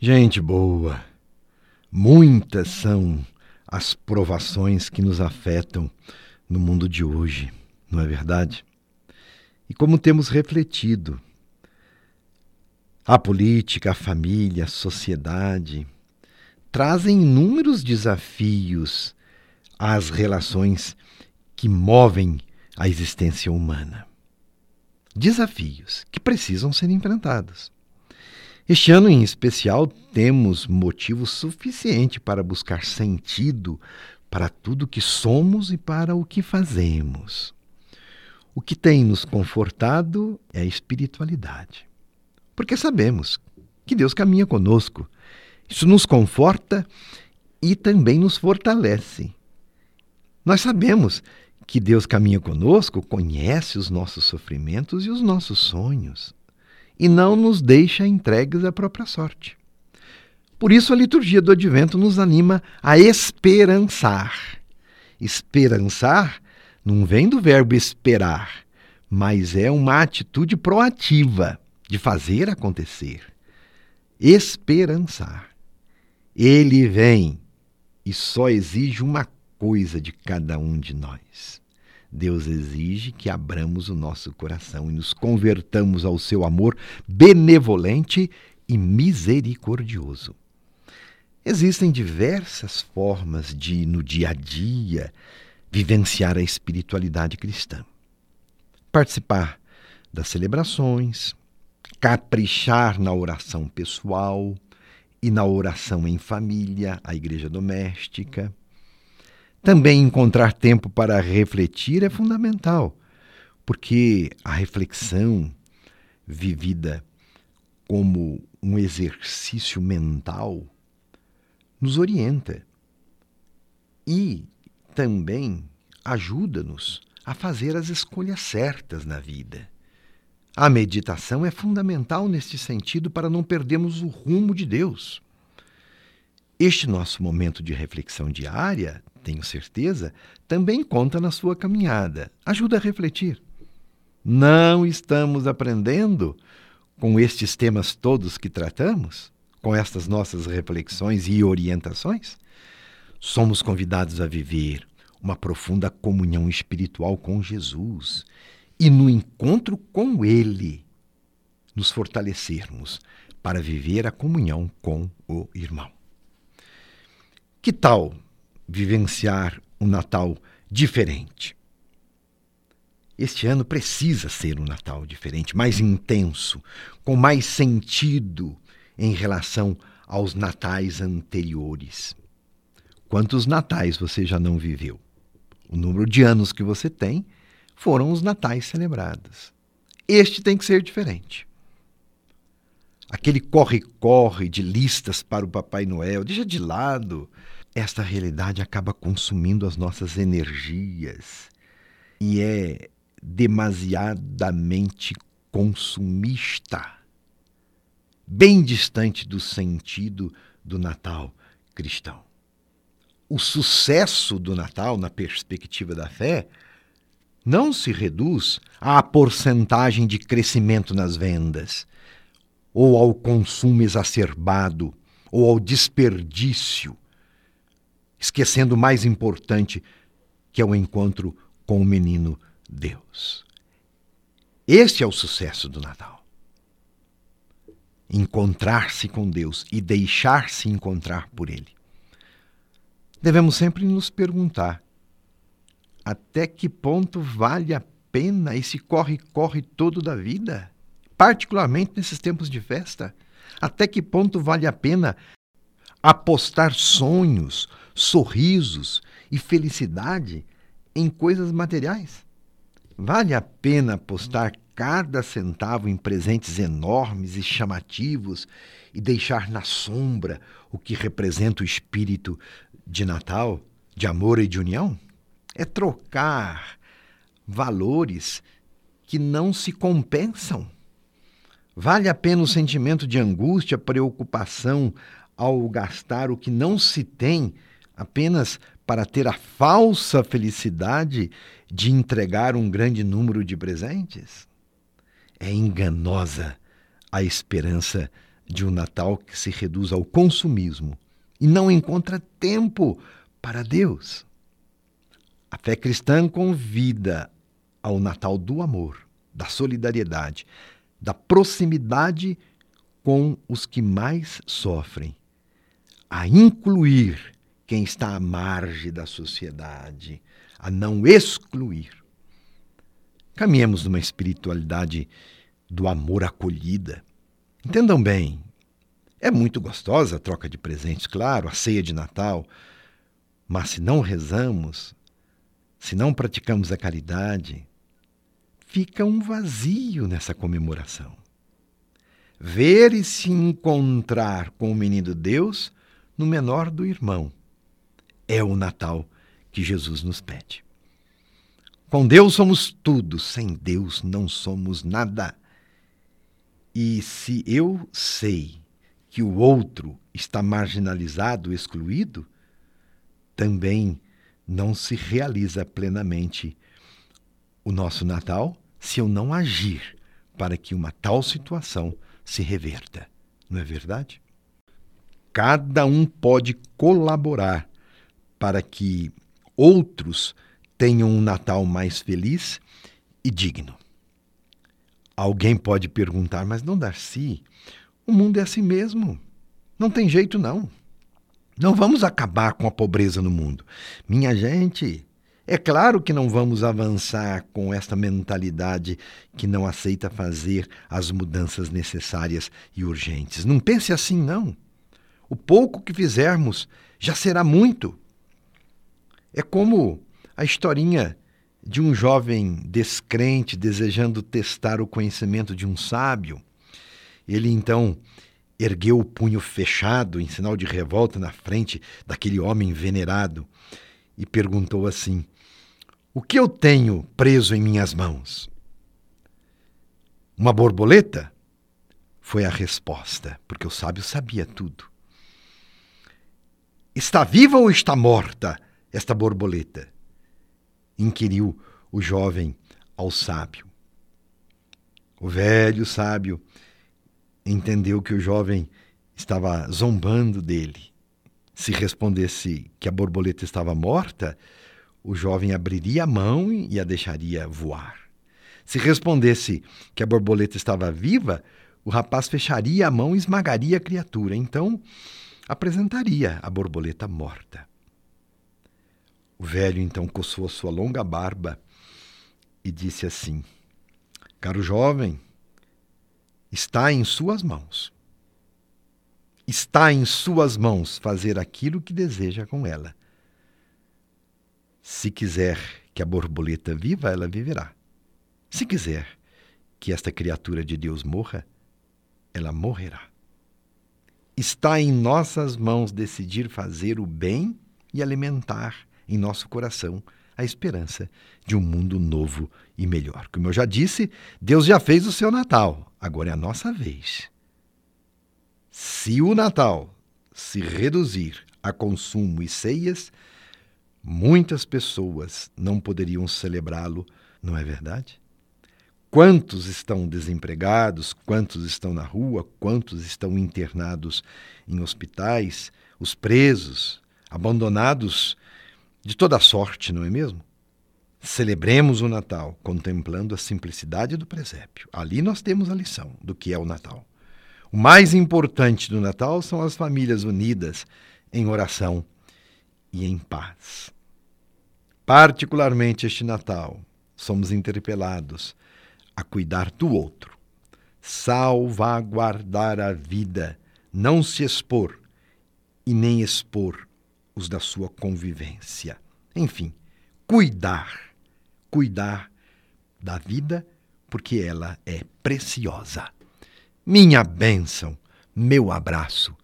Gente boa, muitas são as provações que nos afetam no mundo de hoje, não é verdade? E como temos refletido, a política, a família, a sociedade trazem inúmeros desafios às relações que movem a existência humana. Desafios que precisam ser enfrentados. Este ano em especial temos motivo suficiente para buscar sentido para tudo que somos e para o que fazemos. O que tem nos confortado é a espiritualidade. Porque sabemos que Deus caminha conosco. Isso nos conforta e também nos fortalece. Nós sabemos que Deus caminha conosco, conhece os nossos sofrimentos e os nossos sonhos e não nos deixa entregues à própria sorte. Por isso, a liturgia do advento nos anima a esperançar. Esperançar não vem do verbo esperar, mas é uma atitude proativa de fazer acontecer. Esperançar. Ele vem e só exige uma coisa de cada um de nós Deus exige que abramos o nosso coração e nos convertamos ao seu amor benevolente e misericordioso. Existem diversas formas de, no dia a dia, vivenciar a espiritualidade cristã. Participar das celebrações, caprichar na oração pessoal e na oração em família, a igreja doméstica também encontrar tempo para refletir é fundamental, porque a reflexão vivida como um exercício mental nos orienta e também ajuda-nos a fazer as escolhas certas na vida. A meditação é fundamental neste sentido para não perdermos o rumo de Deus. Este nosso momento de reflexão diária tenho certeza, também conta na sua caminhada. Ajuda a refletir. Não estamos aprendendo com estes temas todos que tratamos, com estas nossas reflexões e orientações? Somos convidados a viver uma profunda comunhão espiritual com Jesus e, no encontro com Ele, nos fortalecermos para viver a comunhão com o irmão. Que tal vivenciar um Natal diferente. Este ano precisa ser um Natal diferente, mais intenso, com mais sentido em relação aos natais anteriores. Quantos natais você já não viveu? O número de anos que você tem foram os natais celebrados. Este tem que ser diferente. Aquele corre-corre de listas para o Papai Noel, deixa de lado esta realidade acaba consumindo as nossas energias e é demasiadamente consumista, bem distante do sentido do Natal cristão. O sucesso do Natal, na perspectiva da fé, não se reduz à porcentagem de crescimento nas vendas, ou ao consumo exacerbado, ou ao desperdício esquecendo o mais importante, que é o encontro com o menino Deus. Este é o sucesso do Natal. Encontrar-se com Deus e deixar-se encontrar por Ele. Devemos sempre nos perguntar: até que ponto vale a pena esse corre-corre todo da vida? Particularmente nesses tempos de festa? Até que ponto vale a pena apostar sonhos, sorrisos e felicidade em coisas materiais? Vale a pena apostar cada centavo em presentes enormes e chamativos e deixar na sombra o que representa o espírito de Natal, de amor e de união? É trocar valores que não se compensam. Vale a pena o sentimento de angústia, preocupação ao gastar o que não se tem apenas para ter a falsa felicidade de entregar um grande número de presentes? É enganosa a esperança de um Natal que se reduz ao consumismo e não encontra tempo para Deus. A fé cristã convida ao Natal do amor, da solidariedade, da proximidade com os que mais sofrem, a incluir quem está à margem da sociedade, a não excluir. Caminhemos numa espiritualidade do amor acolhida. Entendam bem, é muito gostosa a troca de presentes, claro, a ceia de Natal, mas se não rezamos, se não praticamos a caridade, fica um vazio nessa comemoração. Ver e se encontrar com o menino Deus no menor do irmão é o Natal que Jesus nos pede. Com Deus somos tudo, sem Deus não somos nada. E se eu sei que o outro está marginalizado, excluído, também não se realiza plenamente o nosso Natal se eu não agir para que uma tal situação se reverta. Não é verdade? Cada um pode colaborar para que outros tenham um Natal mais feliz e digno. Alguém pode perguntar, mas não, Darcy, o mundo é assim mesmo. Não tem jeito, não. Não vamos acabar com a pobreza no mundo. Minha gente, é claro que não vamos avançar com esta mentalidade que não aceita fazer as mudanças necessárias e urgentes. Não pense assim, não. O pouco que fizermos já será muito. É como a historinha de um jovem descrente desejando testar o conhecimento de um sábio. Ele então ergueu o punho fechado em sinal de revolta na frente daquele homem venerado e perguntou assim: O que eu tenho preso em minhas mãos? Uma borboleta? Foi a resposta, porque o sábio sabia tudo. Está viva ou está morta esta borboleta? inquiriu o jovem ao sábio. O velho sábio entendeu que o jovem estava zombando dele. Se respondesse que a borboleta estava morta, o jovem abriria a mão e a deixaria voar. Se respondesse que a borboleta estava viva, o rapaz fecharia a mão e esmagaria a criatura. Então, apresentaria a borboleta morta. O velho então coçou a sua longa barba e disse assim: Caro jovem, está em suas mãos. Está em suas mãos fazer aquilo que deseja com ela. Se quiser que a borboleta viva, ela viverá. Se quiser que esta criatura de Deus morra, ela morrerá. Está em nossas mãos decidir fazer o bem e alimentar em nosso coração a esperança de um mundo novo e melhor. Como eu já disse, Deus já fez o seu Natal, agora é a nossa vez. Se o Natal se reduzir a consumo e ceias, muitas pessoas não poderiam celebrá-lo, não é verdade? Quantos estão desempregados, quantos estão na rua, quantos estão internados em hospitais, os presos, abandonados de toda sorte, não é mesmo? Celebremos o Natal contemplando a simplicidade do presépio. Ali nós temos a lição do que é o Natal. O mais importante do Natal são as famílias unidas em oração e em paz. Particularmente este Natal, somos interpelados a cuidar do outro, salvaguardar a vida, não se expor e nem expor os da sua convivência. Enfim, cuidar, cuidar da vida, porque ela é preciosa. Minha bênção, meu abraço,